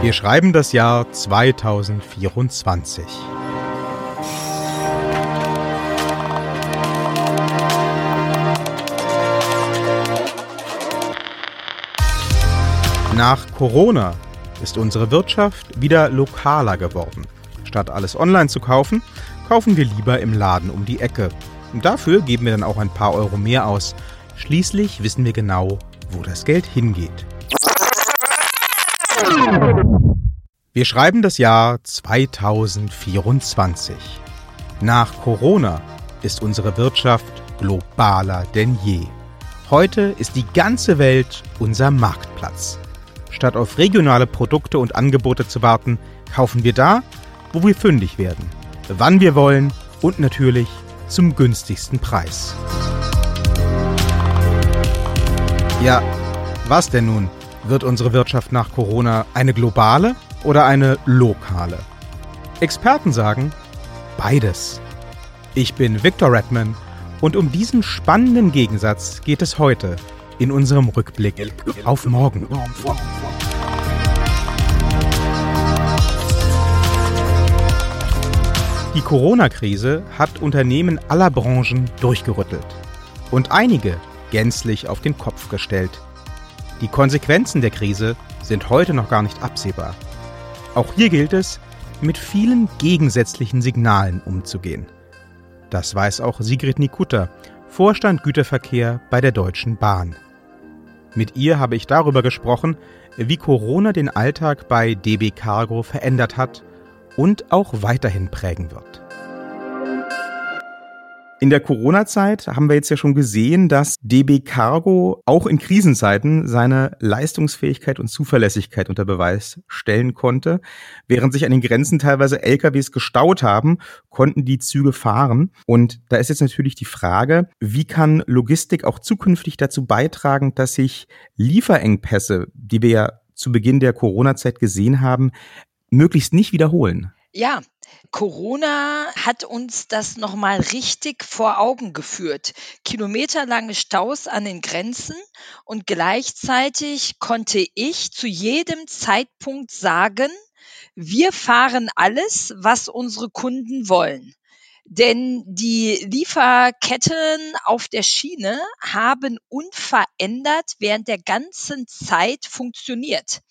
Wir schreiben das Jahr 2024. Nach Corona ist unsere Wirtschaft wieder lokaler geworden. Statt alles online zu kaufen, kaufen wir lieber im Laden um die Ecke. Und dafür geben wir dann auch ein paar Euro mehr aus. Schließlich wissen wir genau, wo das Geld hingeht. Wir schreiben das Jahr 2024. Nach Corona ist unsere Wirtschaft globaler denn je. Heute ist die ganze Welt unser Marktplatz. Statt auf regionale Produkte und Angebote zu warten, kaufen wir da, wo wir fündig werden, wann wir wollen und natürlich zum günstigsten Preis. Ja, was denn nun? Wird unsere Wirtschaft nach Corona eine globale oder eine lokale? Experten sagen beides. Ich bin Victor Redman und um diesen spannenden Gegensatz geht es heute in unserem Rückblick auf morgen. Die Corona-Krise hat Unternehmen aller Branchen durchgerüttelt und einige gänzlich auf den Kopf gestellt. Die Konsequenzen der Krise sind heute noch gar nicht absehbar. Auch hier gilt es, mit vielen gegensätzlichen Signalen umzugehen. Das weiß auch Sigrid Nikutta, Vorstand Güterverkehr bei der Deutschen Bahn. Mit ihr habe ich darüber gesprochen, wie Corona den Alltag bei DB Cargo verändert hat und auch weiterhin prägen wird. In der Corona-Zeit haben wir jetzt ja schon gesehen, dass DB Cargo auch in Krisenzeiten seine Leistungsfähigkeit und Zuverlässigkeit unter Beweis stellen konnte. Während sich an den Grenzen teilweise LKWs gestaut haben, konnten die Züge fahren. Und da ist jetzt natürlich die Frage, wie kann Logistik auch zukünftig dazu beitragen, dass sich Lieferengpässe, die wir ja zu Beginn der Corona-Zeit gesehen haben, möglichst nicht wiederholen? Ja, Corona hat uns das nochmal richtig vor Augen geführt. Kilometerlange Staus an den Grenzen und gleichzeitig konnte ich zu jedem Zeitpunkt sagen, wir fahren alles, was unsere Kunden wollen. Denn die Lieferketten auf der Schiene haben unverändert während der ganzen Zeit funktioniert.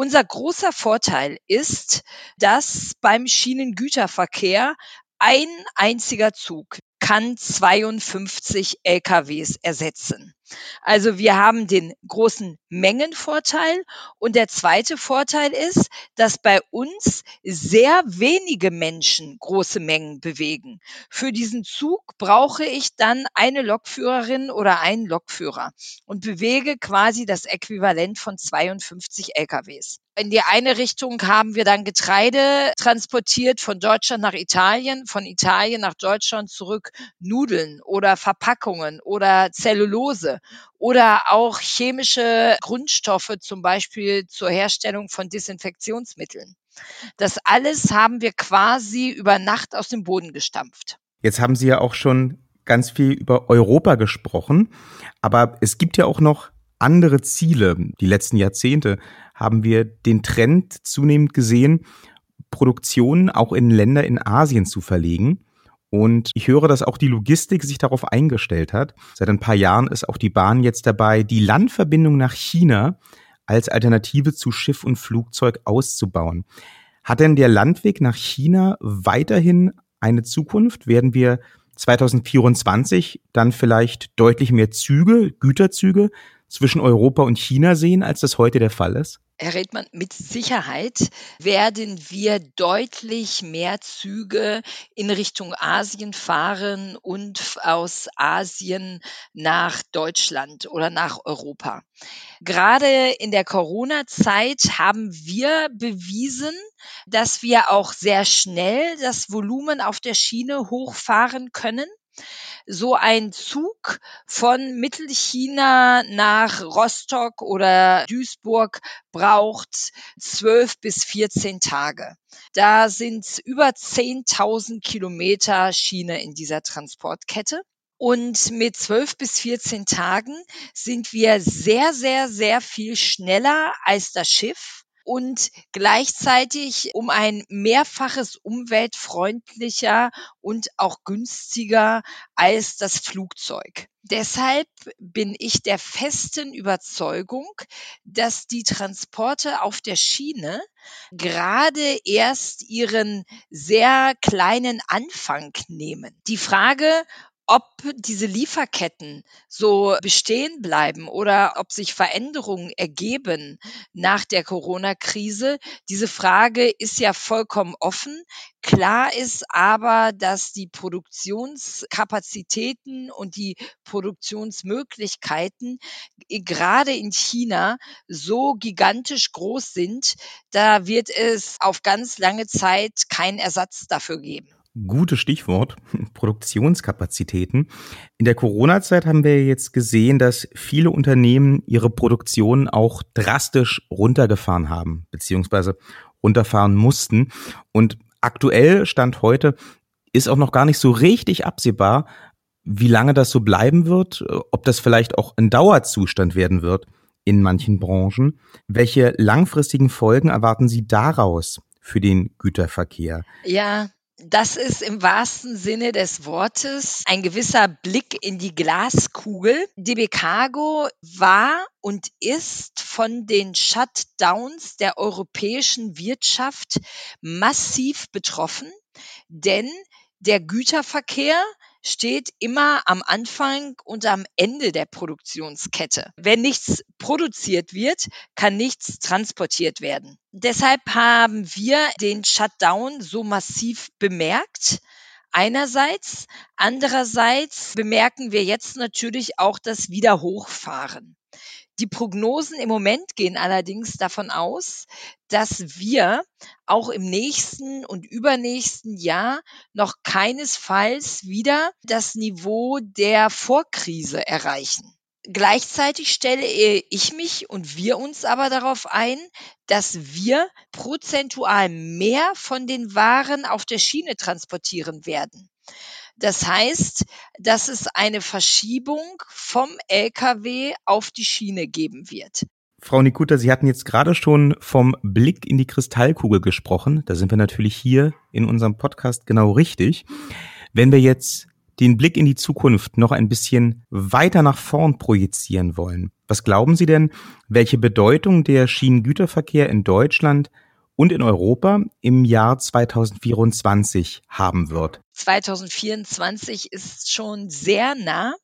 Unser großer Vorteil ist, dass beim Schienengüterverkehr ein einziger Zug kann 52 LKWs ersetzen. Also wir haben den großen Mengenvorteil und der zweite Vorteil ist, dass bei uns sehr wenige Menschen große Mengen bewegen. Für diesen Zug brauche ich dann eine Lokführerin oder einen Lokführer und bewege quasi das Äquivalent von 52 LKWs. In die eine Richtung haben wir dann Getreide transportiert von Deutschland nach Italien, von Italien nach Deutschland zurück Nudeln oder Verpackungen oder Zellulose oder auch chemische Grundstoffe, zum Beispiel zur Herstellung von Desinfektionsmitteln. Das alles haben wir quasi über Nacht aus dem Boden gestampft. Jetzt haben Sie ja auch schon ganz viel über Europa gesprochen, aber es gibt ja auch noch andere Ziele. Die letzten Jahrzehnte haben wir den Trend zunehmend gesehen, Produktionen auch in Länder in Asien zu verlegen. Und ich höre, dass auch die Logistik sich darauf eingestellt hat. Seit ein paar Jahren ist auch die Bahn jetzt dabei, die Landverbindung nach China als Alternative zu Schiff und Flugzeug auszubauen. Hat denn der Landweg nach China weiterhin eine Zukunft? Werden wir 2024 dann vielleicht deutlich mehr Züge, Güterzüge zwischen Europa und China sehen, als das heute der Fall ist? Herr Redmann, mit Sicherheit werden wir deutlich mehr Züge in Richtung Asien fahren und aus Asien nach Deutschland oder nach Europa. Gerade in der Corona-Zeit haben wir bewiesen, dass wir auch sehr schnell das Volumen auf der Schiene hochfahren können so ein Zug von Mittelchina nach Rostock oder Duisburg braucht zwölf bis 14 Tage. Da sind über 10.000 Kilometer Schiene in dieser Transportkette. Und mit zwölf bis 14 Tagen sind wir sehr, sehr, sehr viel schneller als das Schiff und gleichzeitig um ein mehrfaches umweltfreundlicher und auch günstiger als das Flugzeug. Deshalb bin ich der festen Überzeugung, dass die Transporte auf der Schiene gerade erst ihren sehr kleinen Anfang nehmen. Die Frage, ob diese Lieferketten so bestehen bleiben oder ob sich Veränderungen ergeben nach der Corona-Krise. Diese Frage ist ja vollkommen offen. Klar ist aber, dass die Produktionskapazitäten und die Produktionsmöglichkeiten gerade in China so gigantisch groß sind, da wird es auf ganz lange Zeit keinen Ersatz dafür geben. Gutes Stichwort, Produktionskapazitäten. In der Corona-Zeit haben wir jetzt gesehen, dass viele Unternehmen ihre Produktion auch drastisch runtergefahren haben, beziehungsweise runterfahren mussten. Und aktuell, Stand heute, ist auch noch gar nicht so richtig absehbar, wie lange das so bleiben wird, ob das vielleicht auch ein Dauerzustand werden wird in manchen Branchen. Welche langfristigen Folgen erwarten Sie daraus für den Güterverkehr? Ja, das ist im wahrsten Sinne des Wortes ein gewisser Blick in die Glaskugel. DB Cargo war und ist von den Shutdowns der europäischen Wirtschaft massiv betroffen, denn der Güterverkehr steht immer am Anfang und am Ende der Produktionskette. Wenn nichts produziert wird, kann nichts transportiert werden. Deshalb haben wir den Shutdown so massiv bemerkt. Einerseits, andererseits bemerken wir jetzt natürlich auch das Wiederhochfahren. Die Prognosen im Moment gehen allerdings davon aus, dass wir auch im nächsten und übernächsten Jahr noch keinesfalls wieder das Niveau der Vorkrise erreichen. Gleichzeitig stelle ich mich und wir uns aber darauf ein, dass wir prozentual mehr von den Waren auf der Schiene transportieren werden. Das heißt, dass es eine Verschiebung vom Lkw auf die Schiene geben wird. Frau Nikuta, Sie hatten jetzt gerade schon vom Blick in die Kristallkugel gesprochen. Da sind wir natürlich hier in unserem Podcast genau richtig. Wenn wir jetzt den Blick in die Zukunft noch ein bisschen weiter nach vorn projizieren wollen, was glauben Sie denn, welche Bedeutung der Schienengüterverkehr in Deutschland und in Europa im Jahr 2024 haben wird. 2024 ist schon sehr nah.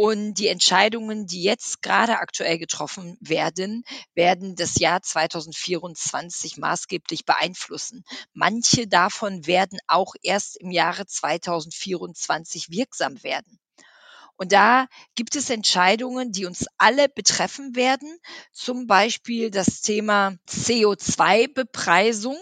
Und die Entscheidungen, die jetzt gerade aktuell getroffen werden, werden das Jahr 2024 maßgeblich beeinflussen. Manche davon werden auch erst im Jahre 2024 wirksam werden. Und da gibt es Entscheidungen, die uns alle betreffen werden. Zum Beispiel das Thema CO2-Bepreisung,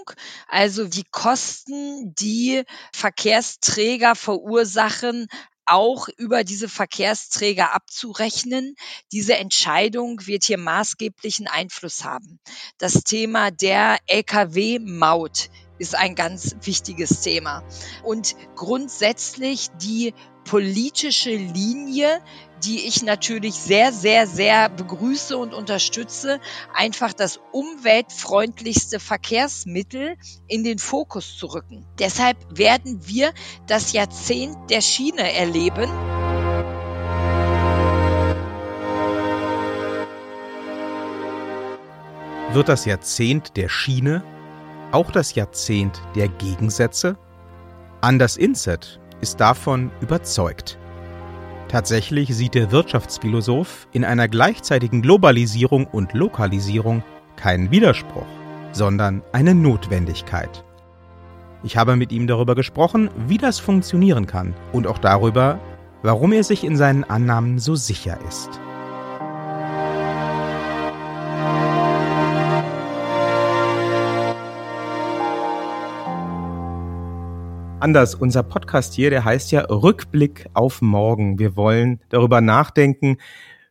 also die Kosten, die Verkehrsträger verursachen, auch über diese Verkehrsträger abzurechnen. Diese Entscheidung wird hier maßgeblichen Einfluss haben. Das Thema der Lkw-Maut ist ein ganz wichtiges Thema. Und grundsätzlich die politische Linie, die ich natürlich sehr, sehr, sehr begrüße und unterstütze, einfach das umweltfreundlichste Verkehrsmittel in den Fokus zu rücken. Deshalb werden wir das Jahrzehnt der Schiene erleben. Wird das Jahrzehnt der Schiene auch das Jahrzehnt der Gegensätze? Anders Inset ist davon überzeugt. Tatsächlich sieht der Wirtschaftsphilosoph in einer gleichzeitigen Globalisierung und Lokalisierung keinen Widerspruch, sondern eine Notwendigkeit. Ich habe mit ihm darüber gesprochen, wie das funktionieren kann und auch darüber, warum er sich in seinen Annahmen so sicher ist. Anders, unser Podcast hier, der heißt ja Rückblick auf morgen. Wir wollen darüber nachdenken,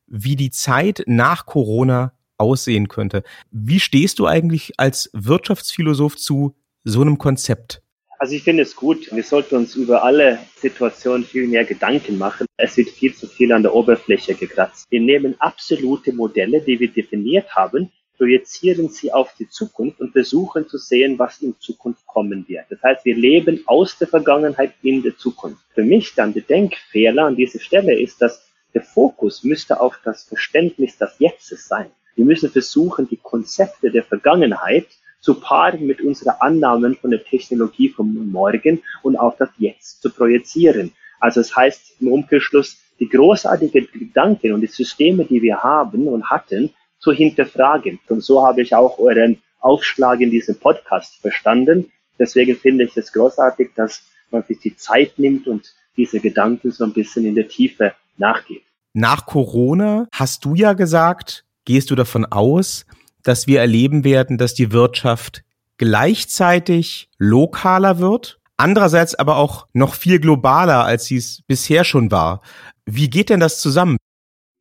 wie die Zeit nach Corona aussehen könnte. Wie stehst du eigentlich als Wirtschaftsphilosoph zu so einem Konzept? Also ich finde es gut. Wir sollten uns über alle Situationen viel mehr Gedanken machen. Es wird viel zu viel an der Oberfläche gekratzt. Wir nehmen absolute Modelle, die wir definiert haben, projizieren sie auf die Zukunft und versuchen zu sehen, was in Zukunft kommen wird. Das heißt, wir leben aus der Vergangenheit in der Zukunft. Für mich dann der Denkfehler an dieser Stelle ist, dass der Fokus müsste auf das Verständnis des Jetztes sein. Wir müssen versuchen, die Konzepte der Vergangenheit zu paaren mit unseren Annahmen von der Technologie vom Morgen und auf das Jetzt zu projizieren. Also es das heißt im Umkehrschluss, die großartigen Gedanken und die Systeme, die wir haben und hatten, zu hinterfragen. Und so habe ich auch euren Aufschlag in diesem Podcast verstanden. Deswegen finde ich es großartig, dass man sich die Zeit nimmt und diese Gedanken so ein bisschen in der Tiefe nachgeht. Nach Corona hast du ja gesagt, gehst du davon aus, dass wir erleben werden, dass die Wirtschaft gleichzeitig lokaler wird, andererseits aber auch noch viel globaler, als sie es bisher schon war. Wie geht denn das zusammen?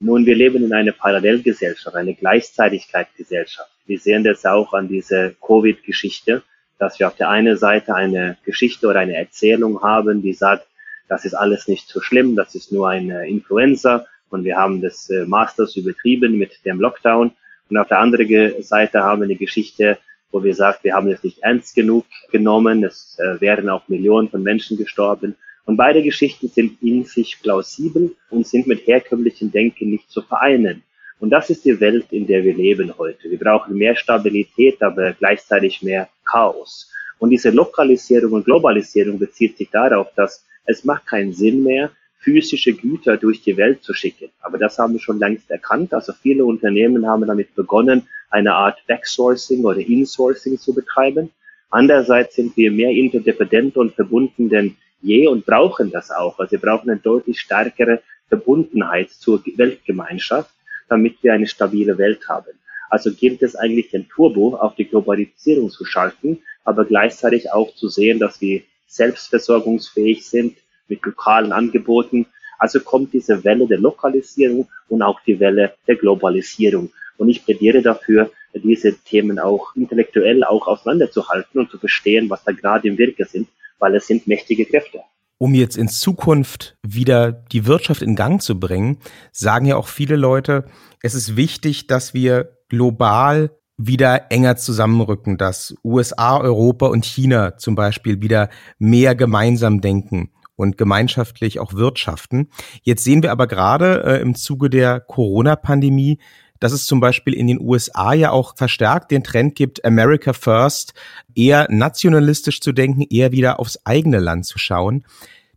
Nun, wir leben in einer Parallelgesellschaft, eine Gleichzeitigkeitsgesellschaft. Wir sehen das auch an dieser Covid-Geschichte, dass wir auf der einen Seite eine Geschichte oder eine Erzählung haben, die sagt, das ist alles nicht so schlimm, das ist nur eine Influenza und wir haben das äh, Masters übertrieben mit dem Lockdown. Und auf der anderen Seite haben wir eine Geschichte, wo wir sagen, wir haben es nicht ernst genug genommen, es äh, wären auch Millionen von Menschen gestorben. Und beide Geschichten sind in sich plausibel und sind mit herkömmlichem Denken nicht zu vereinen. Und das ist die Welt, in der wir leben heute. Wir brauchen mehr Stabilität, aber gleichzeitig mehr Chaos. Und diese Lokalisierung und Globalisierung bezieht sich darauf, dass es macht keinen Sinn mehr, physische Güter durch die Welt zu schicken. Aber das haben wir schon längst erkannt. Also viele Unternehmen haben damit begonnen, eine Art Backsourcing oder Insourcing zu betreiben. Andererseits sind wir mehr interdependent und verbunden denn je und brauchen das auch. Also wir brauchen eine deutlich stärkere Verbundenheit zur Weltgemeinschaft, damit wir eine stabile Welt haben. Also gilt es eigentlich den Turbo auf die Globalisierung zu schalten, aber gleichzeitig auch zu sehen, dass wir selbstversorgungsfähig sind, mit lokalen Angeboten. Also kommt diese Welle der Lokalisierung und auch die Welle der Globalisierung. Und ich plädiere dafür, diese Themen auch intellektuell auch auseinanderzuhalten und zu verstehen, was da gerade im Wirke sind, weil es sind mächtige Kräfte. Um jetzt in Zukunft wieder die Wirtschaft in Gang zu bringen, sagen ja auch viele Leute, es ist wichtig, dass wir global wieder enger zusammenrücken, dass USA, Europa und China zum Beispiel wieder mehr gemeinsam denken und gemeinschaftlich auch wirtschaften. Jetzt sehen wir aber gerade äh, im Zuge der Corona-Pandemie, dass es zum Beispiel in den USA ja auch verstärkt den Trend gibt, America First, eher nationalistisch zu denken, eher wieder aufs eigene Land zu schauen.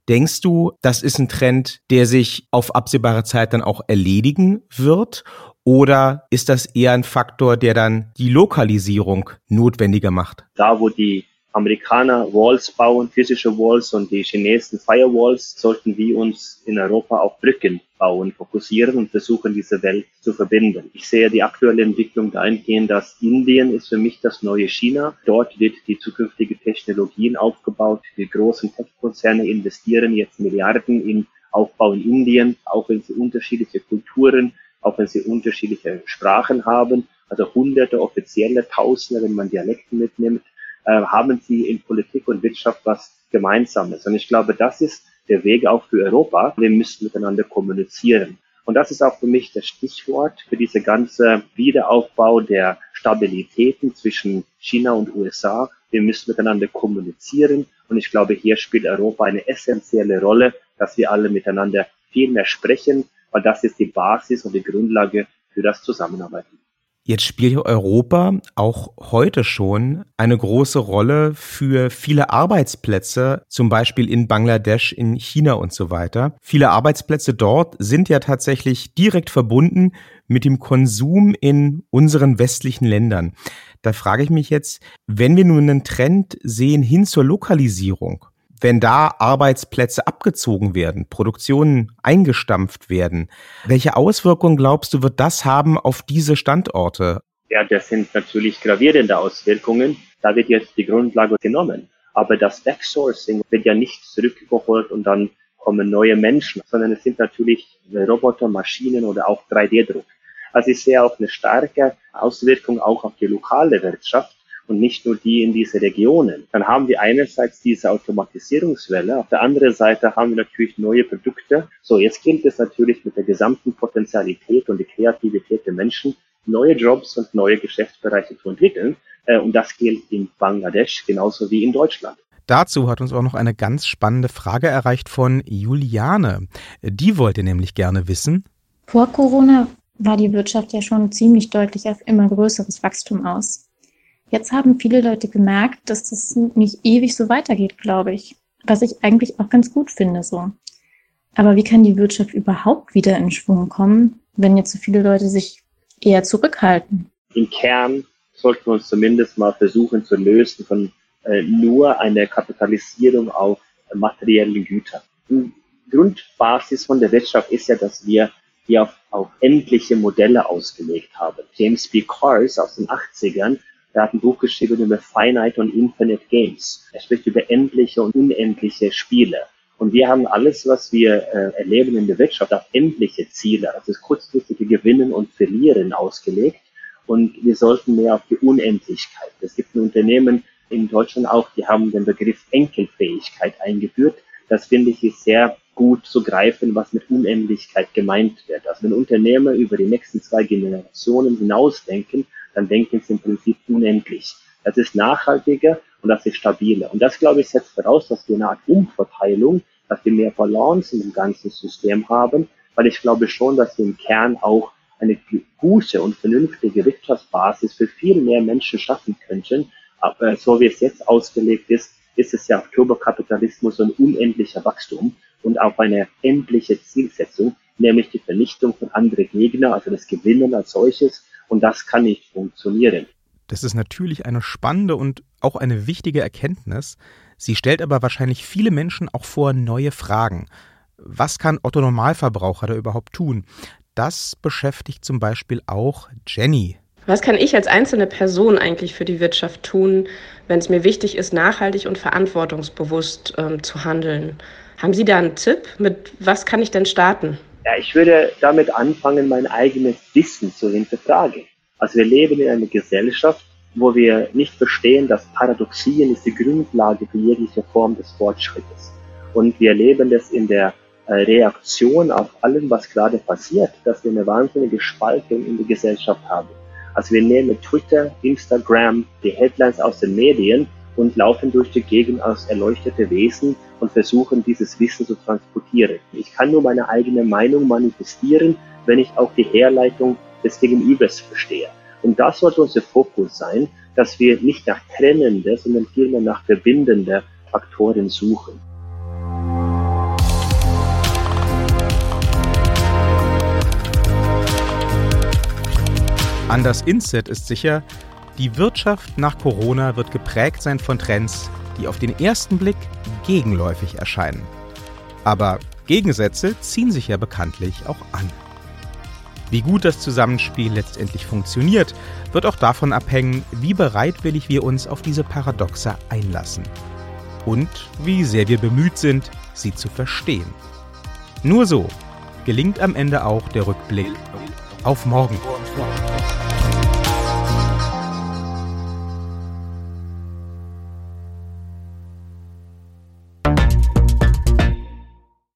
Denkst du, das ist ein Trend, der sich auf absehbare Zeit dann auch erledigen wird? Oder ist das eher ein Faktor, der dann die Lokalisierung notwendiger macht? Da, wo die Amerikaner Walls bauen, physische Walls und die Chinesen Firewalls, sollten wir uns in Europa auf Brücken bauen, fokussieren und versuchen, diese Welt zu verbinden. Ich sehe die aktuelle Entwicklung dahingehend, dass Indien ist für mich das neue China. Dort wird die zukünftige Technologien aufgebaut. Die großen Tech-Konzerne investieren jetzt Milliarden in Aufbau in Indien, auch wenn sie unterschiedliche Kulturen, auch wenn sie unterschiedliche Sprachen haben, also hunderte offizielle, tausende, wenn man Dialekte mitnimmt, äh, haben sie in Politik und Wirtschaft was Gemeinsames. Und ich glaube, das ist der Weg auch für Europa. Wir müssen miteinander kommunizieren. Und das ist auch für mich das Stichwort für diese ganze Wiederaufbau der Stabilitäten zwischen China und USA. Wir müssen miteinander kommunizieren. Und ich glaube, hier spielt Europa eine essentielle Rolle, dass wir alle miteinander viel mehr sprechen, weil das ist die Basis und die Grundlage für das Zusammenarbeiten. Jetzt spielt Europa auch heute schon eine große Rolle für viele Arbeitsplätze, zum Beispiel in Bangladesch, in China und so weiter. Viele Arbeitsplätze dort sind ja tatsächlich direkt verbunden mit dem Konsum in unseren westlichen Ländern. Da frage ich mich jetzt, wenn wir nun einen Trend sehen hin zur Lokalisierung, wenn da Arbeitsplätze abgezogen werden, Produktionen eingestampft werden, welche Auswirkungen glaubst du, wird das haben auf diese Standorte? Ja, das sind natürlich gravierende Auswirkungen. Da wird jetzt die Grundlage genommen. Aber das Backsourcing wird ja nicht zurückgeholt und dann kommen neue Menschen, sondern es sind natürlich Roboter, Maschinen oder auch 3D-Druck. Also ich sehe auch eine starke Auswirkung auch auf die lokale Wirtschaft und nicht nur die in diese Regionen. Dann haben wir einerseits diese Automatisierungswelle, auf der anderen Seite haben wir natürlich neue Produkte. So, jetzt gilt es natürlich mit der gesamten Potenzialität und der Kreativität der Menschen neue Jobs und neue Geschäftsbereiche zu entwickeln. Äh, und das gilt in Bangladesch genauso wie in Deutschland. Dazu hat uns auch noch eine ganz spannende Frage erreicht von Juliane. Die wollte nämlich gerne wissen. Vor Corona war die Wirtschaft ja schon ziemlich deutlich auf immer größeres Wachstum aus. Jetzt haben viele Leute gemerkt, dass das nicht ewig so weitergeht, glaube ich. Was ich eigentlich auch ganz gut finde, so. Aber wie kann die Wirtschaft überhaupt wieder in Schwung kommen, wenn jetzt so viele Leute sich eher zurückhalten? Im Kern sollten wir uns zumindest mal versuchen zu lösen von äh, nur einer Kapitalisierung auf materiellen Güter. Die Grundbasis von der Wirtschaft ist ja, dass wir hier auf, auf endliche Modelle ausgelegt haben. James B. Cars aus den 80ern er hat ein Buch geschrieben über Finite und Infinite Games. Er spricht über endliche und unendliche Spiele. Und wir haben alles, was wir äh, erleben in der Wirtschaft, auf endliche Ziele, also das kurzfristige Gewinnen und Verlieren ausgelegt. Und wir sollten mehr auf die Unendlichkeit. Es gibt ein Unternehmen in Deutschland auch, die haben den Begriff Enkelfähigkeit eingeführt. Das finde ich ist sehr gut zu greifen, was mit Unendlichkeit gemeint wird. Also wenn Unternehmer über die nächsten zwei Generationen hinausdenken, dann denken sie im Prinzip unendlich. Das ist nachhaltiger und das ist stabiler. Und das, glaube ich, setzt voraus, dass wir eine Art Umverteilung, dass wir mehr Balance in dem ganzen System haben, weil ich glaube schon, dass wir im Kern auch eine gute und vernünftige Wirtschaftsbasis für viel mehr Menschen schaffen könnten. Aber so wie es jetzt ausgelegt ist, ist es ja auf Turbokapitalismus ein unendlicher Wachstum und auf eine endliche Zielsetzung, nämlich die Vernichtung von anderen Gegnern, also das Gewinnen als solches und das kann nicht funktionieren. Das ist natürlich eine spannende und auch eine wichtige Erkenntnis. Sie stellt aber wahrscheinlich viele Menschen auch vor neue Fragen. Was kann Otto Normalverbraucher da überhaupt tun? Das beschäftigt zum Beispiel auch Jenny. Was kann ich als einzelne Person eigentlich für die Wirtschaft tun, wenn es mir wichtig ist, nachhaltig und verantwortungsbewusst ähm, zu handeln? Haben Sie da einen Tipp? Mit was kann ich denn starten? Ja, ich würde damit anfangen, mein eigenes Wissen zu hinterfragen. Also wir leben in einer Gesellschaft, wo wir nicht verstehen, dass Paradoxien ist die Grundlage für jegliche Form des Fortschrittes. Und wir erleben das in der äh, Reaktion auf allem, was gerade passiert, dass wir eine wahnsinnige Spaltung in der Gesellschaft haben. Also wir nehmen Twitter, Instagram, die Headlines aus den Medien und laufen durch die Gegend als erleuchtete Wesen und versuchen, dieses Wissen zu transportieren. Ich kann nur meine eigene Meinung manifestieren, wenn ich auch die Herleitung des Gegenübers verstehe. Und das sollte unser Fokus sein, dass wir nicht nach trennende, sondern vielmehr nach verbindende Faktoren suchen. An das Inset ist sicher, die Wirtschaft nach Corona wird geprägt sein von Trends, die auf den ersten Blick gegenläufig erscheinen. Aber Gegensätze ziehen sich ja bekanntlich auch an. Wie gut das Zusammenspiel letztendlich funktioniert, wird auch davon abhängen, wie bereitwillig wir uns auf diese Paradoxe einlassen. Und wie sehr wir bemüht sind, sie zu verstehen. Nur so gelingt am Ende auch der Rückblick auf morgen.